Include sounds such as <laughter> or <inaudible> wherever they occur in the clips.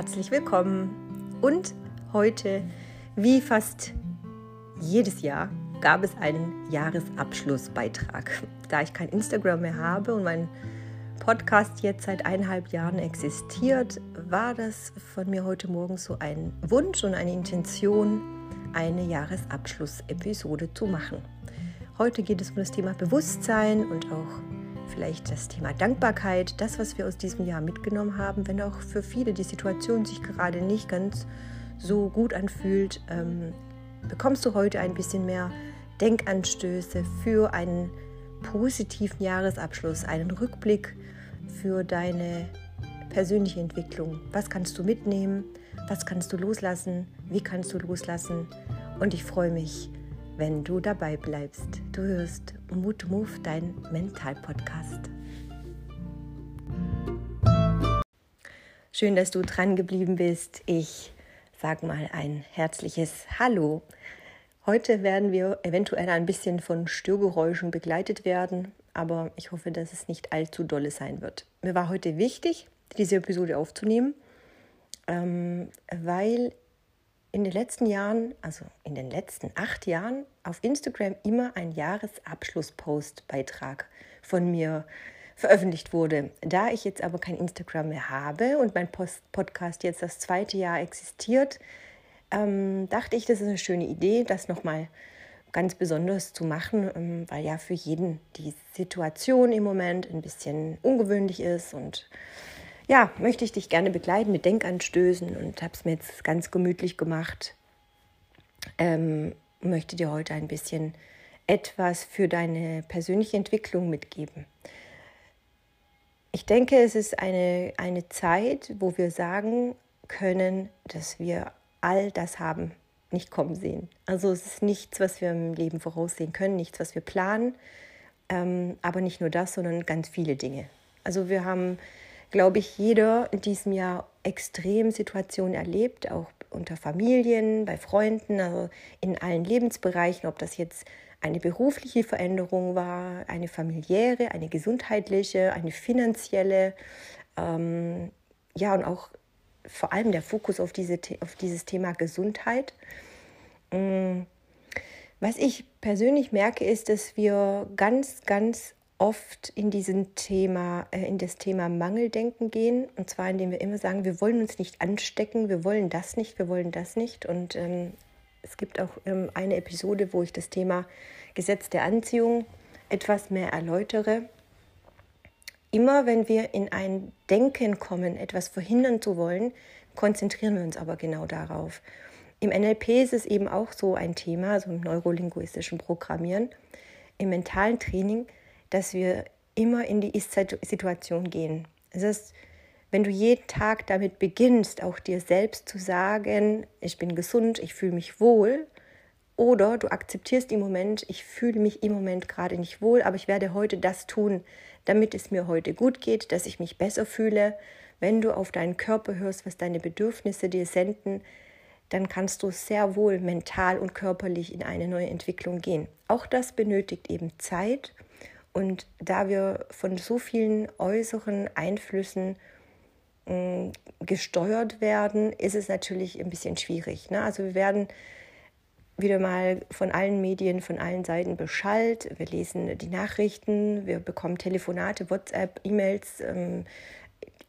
herzlich willkommen. Und heute, wie fast jedes Jahr, gab es einen Jahresabschlussbeitrag. Da ich kein Instagram mehr habe und mein Podcast jetzt seit eineinhalb Jahren existiert, war das von mir heute Morgen so ein Wunsch und eine Intention, eine Jahresabschlussepisode zu machen. Heute geht es um das Thema Bewusstsein und auch vielleicht das Thema Dankbarkeit, das, was wir aus diesem Jahr mitgenommen haben, wenn auch für viele die Situation sich gerade nicht ganz so gut anfühlt, ähm, bekommst du heute ein bisschen mehr Denkanstöße für einen positiven Jahresabschluss, einen Rückblick für deine persönliche Entwicklung. Was kannst du mitnehmen? Was kannst du loslassen? Wie kannst du loslassen? Und ich freue mich, wenn du dabei bleibst. Du hörst Mut Move, dein Mental-Podcast. Schön, dass du dran geblieben bist. Ich sag mal ein herzliches Hallo. Heute werden wir eventuell ein bisschen von Störgeräuschen begleitet werden, aber ich hoffe, dass es nicht allzu dolle sein wird. Mir war heute wichtig, diese Episode aufzunehmen, ähm, weil in den letzten Jahren, also in den letzten acht Jahren, auf Instagram immer ein Jahresabschluss-Post-Beitrag von mir veröffentlicht wurde. Da ich jetzt aber kein Instagram mehr habe und mein Post Podcast jetzt das zweite Jahr existiert, ähm, dachte ich, das ist eine schöne Idee, das nochmal ganz besonders zu machen, ähm, weil ja für jeden die Situation im Moment ein bisschen ungewöhnlich ist und ja, möchte ich dich gerne begleiten mit Denkanstößen und habe es mir jetzt ganz gemütlich gemacht. Ähm, möchte dir heute ein bisschen etwas für deine persönliche Entwicklung mitgeben. Ich denke, es ist eine, eine Zeit, wo wir sagen können, dass wir all das haben, nicht kommen sehen. Also es ist nichts, was wir im Leben voraussehen können, nichts, was wir planen, ähm, aber nicht nur das, sondern ganz viele Dinge. Also wir haben glaube ich, jeder in diesem Jahr extrem Situationen erlebt, auch unter Familien, bei Freunden, also in allen Lebensbereichen, ob das jetzt eine berufliche Veränderung war, eine familiäre, eine gesundheitliche, eine finanzielle, ähm, ja, und auch vor allem der Fokus auf, diese, auf dieses Thema Gesundheit. Mm, was ich persönlich merke, ist, dass wir ganz, ganz oft in diesem Thema, äh, in das Thema Mangeldenken gehen. Und zwar indem wir immer sagen, wir wollen uns nicht anstecken, wir wollen das nicht, wir wollen das nicht. Und ähm, es gibt auch ähm, eine Episode, wo ich das Thema Gesetz der Anziehung etwas mehr erläutere. Immer wenn wir in ein Denken kommen, etwas verhindern zu wollen, konzentrieren wir uns aber genau darauf. Im NLP ist es eben auch so ein Thema, also im neurolinguistischen Programmieren, im mentalen Training, dass wir immer in die Ist-Situation gehen. Das heißt, wenn du jeden Tag damit beginnst, auch dir selbst zu sagen, ich bin gesund, ich fühle mich wohl, oder du akzeptierst im Moment, ich fühle mich im Moment gerade nicht wohl, aber ich werde heute das tun, damit es mir heute gut geht, dass ich mich besser fühle. Wenn du auf deinen Körper hörst, was deine Bedürfnisse dir senden, dann kannst du sehr wohl mental und körperlich in eine neue Entwicklung gehen. Auch das benötigt eben Zeit und da wir von so vielen äußeren Einflüssen äh, gesteuert werden, ist es natürlich ein bisschen schwierig. Ne? Also wir werden wieder mal von allen Medien, von allen Seiten beschallt. Wir lesen die Nachrichten, wir bekommen Telefonate, WhatsApp, E-Mails. Ähm,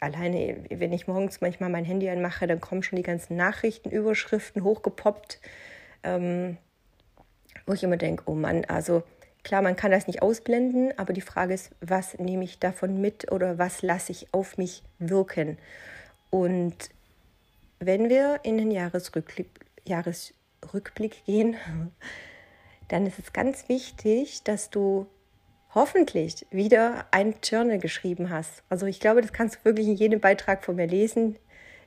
alleine, wenn ich morgens manchmal mein Handy anmache, dann kommen schon die ganzen Nachrichtenüberschriften hochgepoppt, ähm, wo ich immer denke, oh Mann, also Klar, man kann das nicht ausblenden, aber die Frage ist, was nehme ich davon mit oder was lasse ich auf mich wirken? Und wenn wir in den Jahresrückblick, Jahresrückblick gehen, <laughs> dann ist es ganz wichtig, dass du hoffentlich wieder ein Journal geschrieben hast. Also ich glaube, das kannst du wirklich in jedem Beitrag von mir lesen,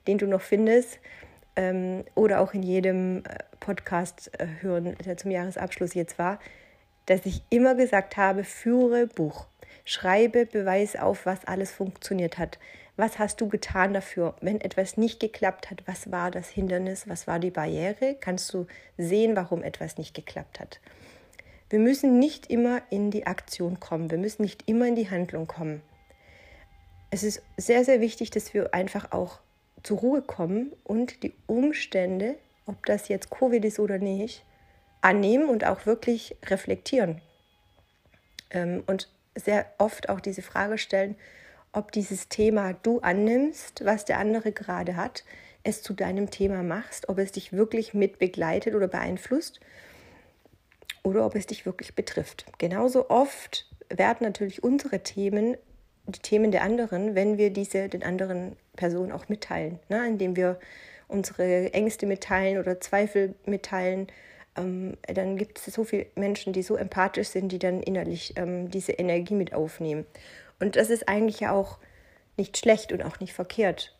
den du noch findest. Ähm, oder auch in jedem äh, Podcast äh, hören, der zum Jahresabschluss jetzt war dass ich immer gesagt habe, führe Buch. Schreibe Beweis auf, was alles funktioniert hat. Was hast du getan dafür? Wenn etwas nicht geklappt hat, was war das Hindernis? Was war die Barriere? Kannst du sehen, warum etwas nicht geklappt hat? Wir müssen nicht immer in die Aktion kommen. Wir müssen nicht immer in die Handlung kommen. Es ist sehr, sehr wichtig, dass wir einfach auch zur Ruhe kommen und die Umstände, ob das jetzt Covid ist oder nicht, annehmen und auch wirklich reflektieren. Ähm, und sehr oft auch diese Frage stellen, ob dieses Thema du annimmst, was der andere gerade hat, es zu deinem Thema machst, ob es dich wirklich mit begleitet oder beeinflusst oder ob es dich wirklich betrifft. Genauso oft werden natürlich unsere Themen die Themen der anderen, wenn wir diese den anderen Personen auch mitteilen, ne? indem wir unsere Ängste mitteilen oder Zweifel mitteilen. Ähm, dann gibt es so viele Menschen, die so empathisch sind, die dann innerlich ähm, diese Energie mit aufnehmen. Und das ist eigentlich ja auch nicht schlecht und auch nicht verkehrt.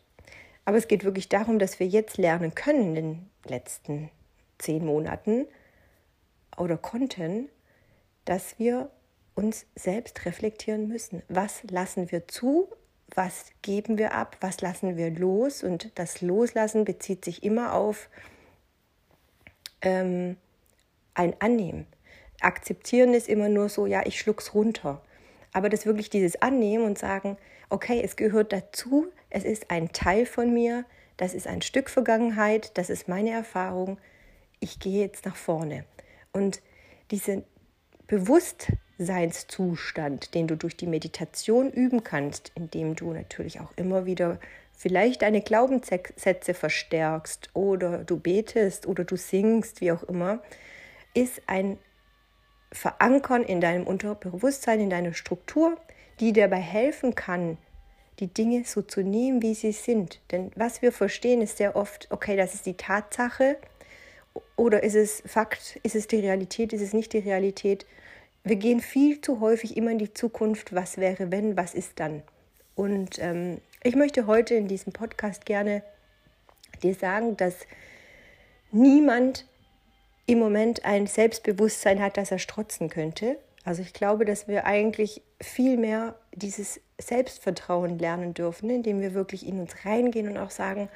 Aber es geht wirklich darum, dass wir jetzt lernen können in den letzten zehn Monaten oder konnten, dass wir uns selbst reflektieren müssen. Was lassen wir zu? Was geben wir ab? Was lassen wir los? Und das Loslassen bezieht sich immer auf ähm, ein Annehmen. Akzeptieren ist immer nur so, ja, ich schluck's runter. Aber das wirklich dieses Annehmen und sagen, okay, es gehört dazu, es ist ein Teil von mir, das ist ein Stück Vergangenheit, das ist meine Erfahrung, ich gehe jetzt nach vorne. Und diesen Bewusstseinszustand, den du durch die Meditation üben kannst, indem du natürlich auch immer wieder vielleicht deine Glaubenssätze verstärkst oder du betest oder du singst, wie auch immer, ist ein verankern in deinem Unterbewusstsein, in deiner Struktur, die dir dabei helfen kann, die Dinge so zu nehmen, wie sie sind. Denn was wir verstehen, ist sehr oft, okay, das ist die Tatsache oder ist es Fakt, ist es die Realität, ist es nicht die Realität. Wir gehen viel zu häufig immer in die Zukunft, was wäre, wenn, was ist dann. Und ähm, ich möchte heute in diesem Podcast gerne dir sagen, dass niemand im Moment ein Selbstbewusstsein hat, das er strotzen könnte. Also ich glaube, dass wir eigentlich viel mehr dieses Selbstvertrauen lernen dürfen, indem wir wirklich in uns reingehen und auch sagen,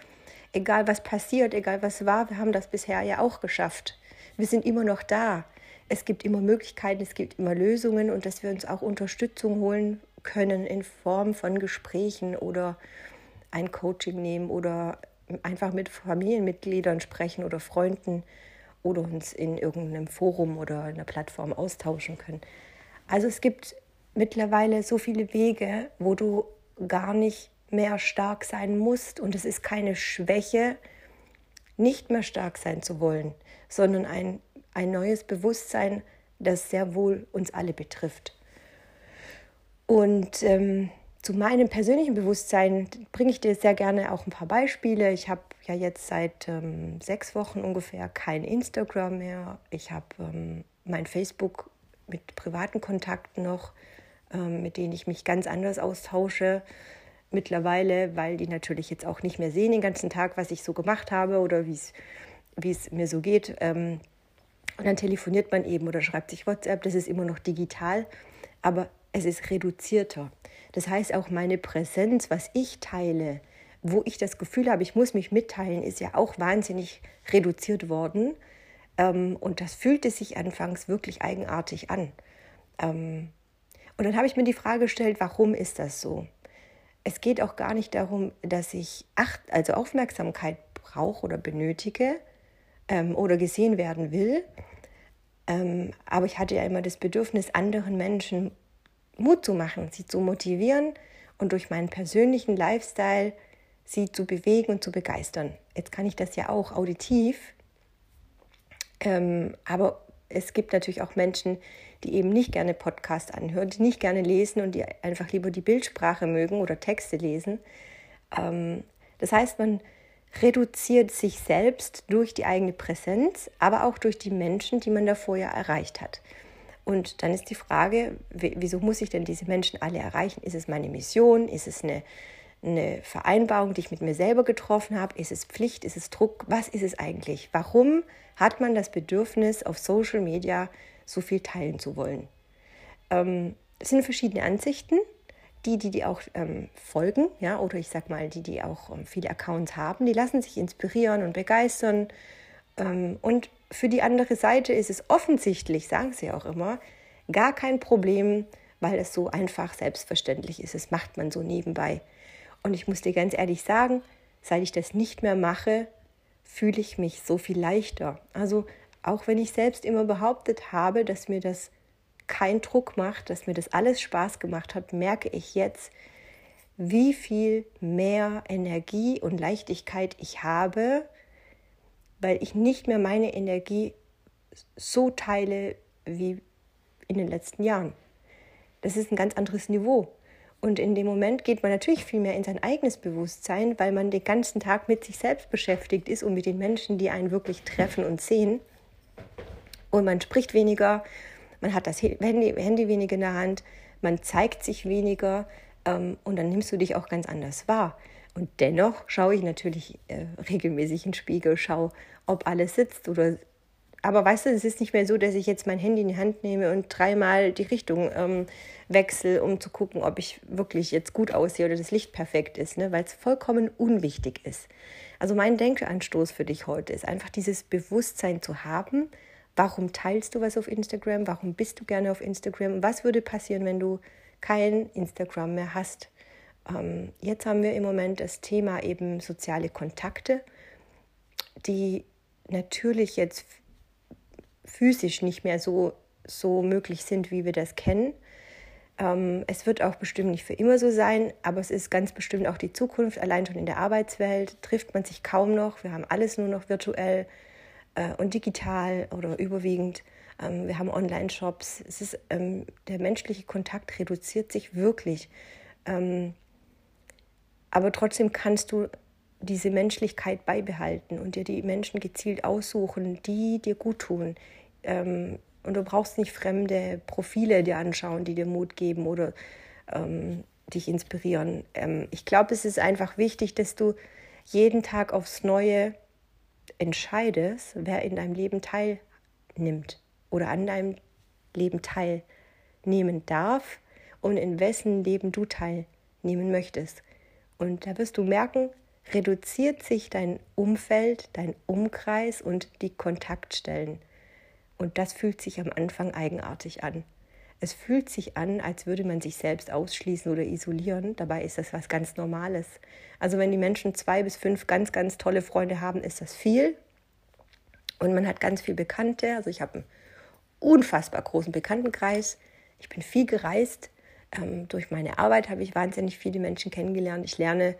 egal was passiert, egal was war, wir haben das bisher ja auch geschafft. Wir sind immer noch da. Es gibt immer Möglichkeiten, es gibt immer Lösungen und dass wir uns auch Unterstützung holen können in Form von Gesprächen oder ein Coaching nehmen oder einfach mit Familienmitgliedern sprechen oder Freunden oder uns in irgendeinem Forum oder einer Plattform austauschen können. Also es gibt mittlerweile so viele Wege, wo du gar nicht mehr stark sein musst und es ist keine Schwäche, nicht mehr stark sein zu wollen, sondern ein, ein neues Bewusstsein, das sehr wohl uns alle betrifft. Und ähm, zu meinem persönlichen Bewusstsein bringe ich dir sehr gerne auch ein paar Beispiele. Ich habe ja jetzt seit ähm, sechs Wochen ungefähr kein Instagram mehr. Ich habe ähm, mein Facebook mit privaten Kontakten noch, ähm, mit denen ich mich ganz anders austausche mittlerweile, weil die natürlich jetzt auch nicht mehr sehen den ganzen Tag, was ich so gemacht habe oder wie es mir so geht. Ähm, und dann telefoniert man eben oder schreibt sich WhatsApp. Das ist immer noch digital, aber es ist reduzierter. Das heißt, auch meine Präsenz, was ich teile, wo ich das Gefühl habe, ich muss mich mitteilen, ist ja auch wahnsinnig reduziert worden. Ähm, und das fühlte sich anfangs wirklich eigenartig an. Ähm, und dann habe ich mir die Frage gestellt, warum ist das so? Es geht auch gar nicht darum, dass ich Acht, also Aufmerksamkeit brauche oder benötige ähm, oder gesehen werden will. Ähm, aber ich hatte ja immer das Bedürfnis, anderen Menschen Mut zu machen, sie zu motivieren und durch meinen persönlichen Lifestyle sie zu bewegen und zu begeistern. Jetzt kann ich das ja auch auditiv, ähm, aber es gibt natürlich auch Menschen, die eben nicht gerne Podcasts anhören, die nicht gerne lesen und die einfach lieber die Bildsprache mögen oder Texte lesen. Ähm, das heißt, man reduziert sich selbst durch die eigene Präsenz, aber auch durch die Menschen, die man davor ja erreicht hat. Und dann ist die Frage, wieso muss ich denn diese Menschen alle erreichen? Ist es meine Mission? Ist es eine eine Vereinbarung, die ich mit mir selber getroffen habe? Ist es Pflicht? Ist es Druck? Was ist es eigentlich? Warum hat man das Bedürfnis, auf Social Media so viel teilen zu wollen? Ähm, es sind verschiedene Ansichten. Die, die, die auch ähm, folgen, ja, oder ich sag mal, die, die auch ähm, viele Accounts haben, die lassen sich inspirieren und begeistern. Ähm, und für die andere Seite ist es offensichtlich, sagen sie auch immer, gar kein Problem, weil es so einfach selbstverständlich ist. Das macht man so nebenbei. Und ich muss dir ganz ehrlich sagen, seit ich das nicht mehr mache, fühle ich mich so viel leichter. Also auch wenn ich selbst immer behauptet habe, dass mir das keinen Druck macht, dass mir das alles Spaß gemacht hat, merke ich jetzt, wie viel mehr Energie und Leichtigkeit ich habe, weil ich nicht mehr meine Energie so teile wie in den letzten Jahren. Das ist ein ganz anderes Niveau. Und in dem Moment geht man natürlich viel mehr in sein eigenes Bewusstsein, weil man den ganzen Tag mit sich selbst beschäftigt ist und mit den Menschen, die einen wirklich treffen und sehen. Und man spricht weniger, man hat das Handy, Handy weniger in der Hand, man zeigt sich weniger ähm, und dann nimmst du dich auch ganz anders wahr. Und dennoch schaue ich natürlich äh, regelmäßig in den Spiegel, schaue, ob alles sitzt oder aber weißt du, es ist nicht mehr so, dass ich jetzt mein Handy in die Hand nehme und dreimal die Richtung ähm, wechsle, um zu gucken, ob ich wirklich jetzt gut aussehe oder das Licht perfekt ist, ne? weil es vollkommen unwichtig ist. Also mein Denkanstoß für dich heute ist einfach dieses Bewusstsein zu haben, warum teilst du was auf Instagram, warum bist du gerne auf Instagram was würde passieren, wenn du kein Instagram mehr hast. Ähm, jetzt haben wir im Moment das Thema eben soziale Kontakte, die natürlich jetzt physisch nicht mehr so, so möglich sind, wie wir das kennen. Ähm, es wird auch bestimmt nicht für immer so sein, aber es ist ganz bestimmt auch die Zukunft. Allein schon in der Arbeitswelt trifft man sich kaum noch. Wir haben alles nur noch virtuell äh, und digital oder überwiegend. Ähm, wir haben Online-Shops. Ähm, der menschliche Kontakt reduziert sich wirklich. Ähm, aber trotzdem kannst du diese Menschlichkeit beibehalten und dir die Menschen gezielt aussuchen, die dir gut tun. Ähm, und du brauchst nicht fremde Profile dir anschauen, die dir Mut geben oder ähm, dich inspirieren. Ähm, ich glaube, es ist einfach wichtig, dass du jeden Tag aufs Neue entscheidest, wer in deinem Leben teilnimmt oder an deinem Leben teilnehmen darf und in wessen Leben du teilnehmen möchtest. Und da wirst du merken, reduziert sich dein Umfeld, dein Umkreis und die Kontaktstellen. Und das fühlt sich am Anfang eigenartig an. Es fühlt sich an, als würde man sich selbst ausschließen oder isolieren. Dabei ist das was ganz Normales. Also wenn die Menschen zwei bis fünf ganz, ganz tolle Freunde haben, ist das viel. Und man hat ganz viel Bekannte. Also ich habe einen unfassbar großen Bekanntenkreis. Ich bin viel gereist. Ähm, durch meine Arbeit habe ich wahnsinnig viele Menschen kennengelernt. Ich lerne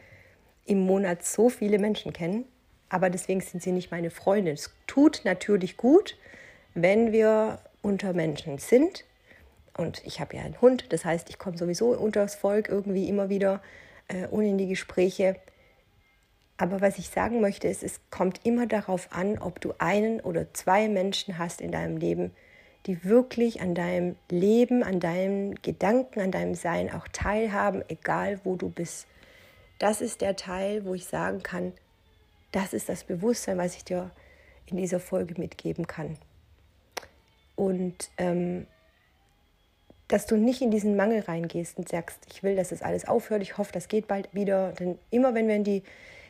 im Monat so viele Menschen kennen, aber deswegen sind sie nicht meine Freunde. Es tut natürlich gut, wenn wir unter Menschen sind. Und ich habe ja einen Hund, das heißt, ich komme sowieso unter das Volk irgendwie immer wieder äh, und in die Gespräche. Aber was ich sagen möchte, ist, es kommt immer darauf an, ob du einen oder zwei Menschen hast in deinem Leben, die wirklich an deinem Leben, an deinem Gedanken, an deinem Sein auch teilhaben, egal wo du bist das ist der Teil, wo ich sagen kann, das ist das Bewusstsein, was ich dir in dieser Folge mitgeben kann. Und ähm, dass du nicht in diesen Mangel reingehst und sagst, ich will, dass das alles aufhört, ich hoffe, das geht bald wieder. Denn immer wenn wir in die,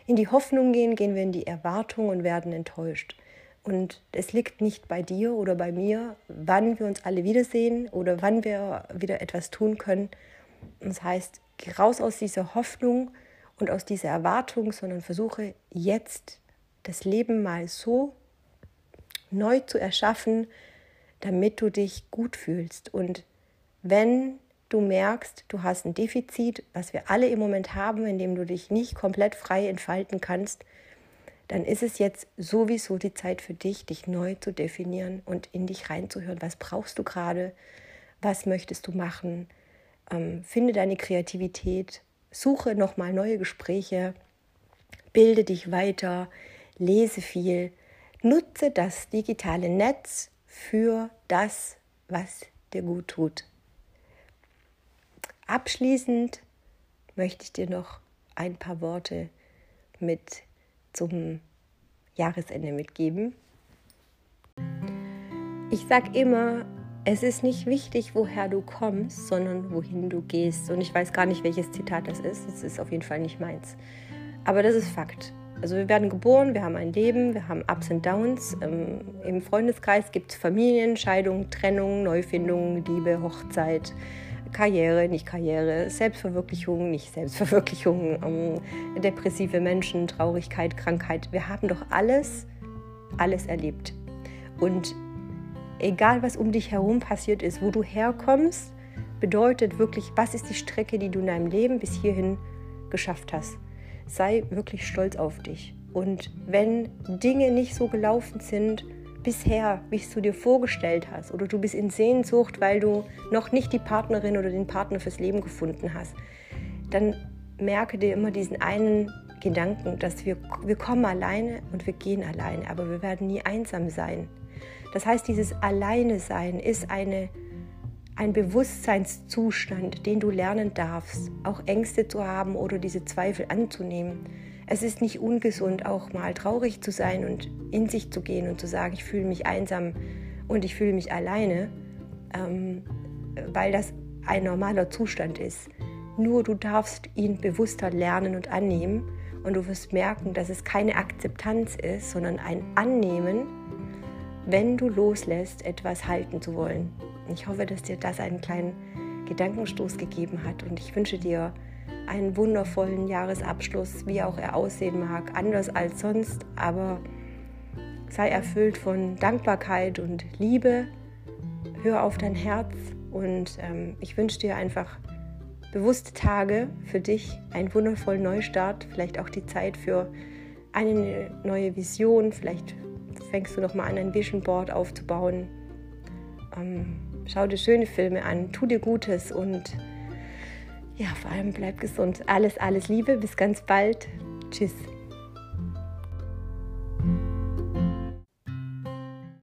in die Hoffnung gehen, gehen wir in die Erwartung und werden enttäuscht. Und es liegt nicht bei dir oder bei mir, wann wir uns alle wiedersehen oder wann wir wieder etwas tun können. das heißt, raus aus dieser Hoffnung und aus dieser Erwartung, sondern versuche jetzt das Leben mal so neu zu erschaffen, damit du dich gut fühlst. Und wenn du merkst, du hast ein Defizit, was wir alle im Moment haben, in dem du dich nicht komplett frei entfalten kannst, dann ist es jetzt sowieso die Zeit für dich, dich neu zu definieren und in dich reinzuhören. Was brauchst du gerade? Was möchtest du machen? Ähm, finde deine Kreativität, suche nochmal neue Gespräche, bilde dich weiter, lese viel, nutze das digitale Netz für das, was dir gut tut. Abschließend möchte ich dir noch ein paar Worte mit zum Jahresende mitgeben. Ich sage immer, es ist nicht wichtig, woher du kommst, sondern wohin du gehst. Und ich weiß gar nicht, welches Zitat das ist. Es ist auf jeden Fall nicht meins. Aber das ist Fakt. Also wir werden geboren, wir haben ein Leben, wir haben Ups und Downs. Ähm, Im Freundeskreis gibt es Familien, Scheidung, Trennung, Neufindung, Liebe, Hochzeit, Karriere, nicht Karriere, Selbstverwirklichung, nicht Selbstverwirklichung, ähm, depressive Menschen, Traurigkeit, Krankheit. Wir haben doch alles, alles erlebt. Und egal was um dich herum passiert ist, wo du herkommst, bedeutet wirklich, was ist die Strecke, die du in deinem Leben bis hierhin geschafft hast. Sei wirklich stolz auf dich. Und wenn Dinge nicht so gelaufen sind, bisher, wie es du dir vorgestellt hast, oder du bist in Sehnsucht, weil du noch nicht die Partnerin oder den Partner fürs Leben gefunden hast, dann merke dir immer diesen einen Gedanken, dass wir, wir kommen alleine und wir gehen alleine, aber wir werden nie einsam sein. Das heißt, dieses Alleine sein ist eine, ein Bewusstseinszustand, den du lernen darfst, auch Ängste zu haben oder diese Zweifel anzunehmen. Es ist nicht ungesund, auch mal traurig zu sein und in sich zu gehen und zu sagen, ich fühle mich einsam und ich fühle mich alleine, ähm, weil das ein normaler Zustand ist. Nur du darfst ihn bewusster lernen und annehmen und du wirst merken, dass es keine Akzeptanz ist, sondern ein Annehmen, wenn du loslässt, etwas halten zu wollen. Ich hoffe, dass dir das einen kleinen Gedankenstoß gegeben hat und ich wünsche dir einen wundervollen Jahresabschluss, wie auch er aussehen mag, anders als sonst, aber sei erfüllt von Dankbarkeit und Liebe. Hör auf dein Herz und ähm, ich wünsche dir einfach bewusste Tage für dich, einen wundervollen Neustart, vielleicht auch die Zeit für eine neue Vision, vielleicht fängst du noch mal an, ein Vision Board aufzubauen. Ähm, schau dir schöne Filme an, tu dir Gutes und ja, vor allem bleib gesund. Alles, alles Liebe, bis ganz bald. Tschüss.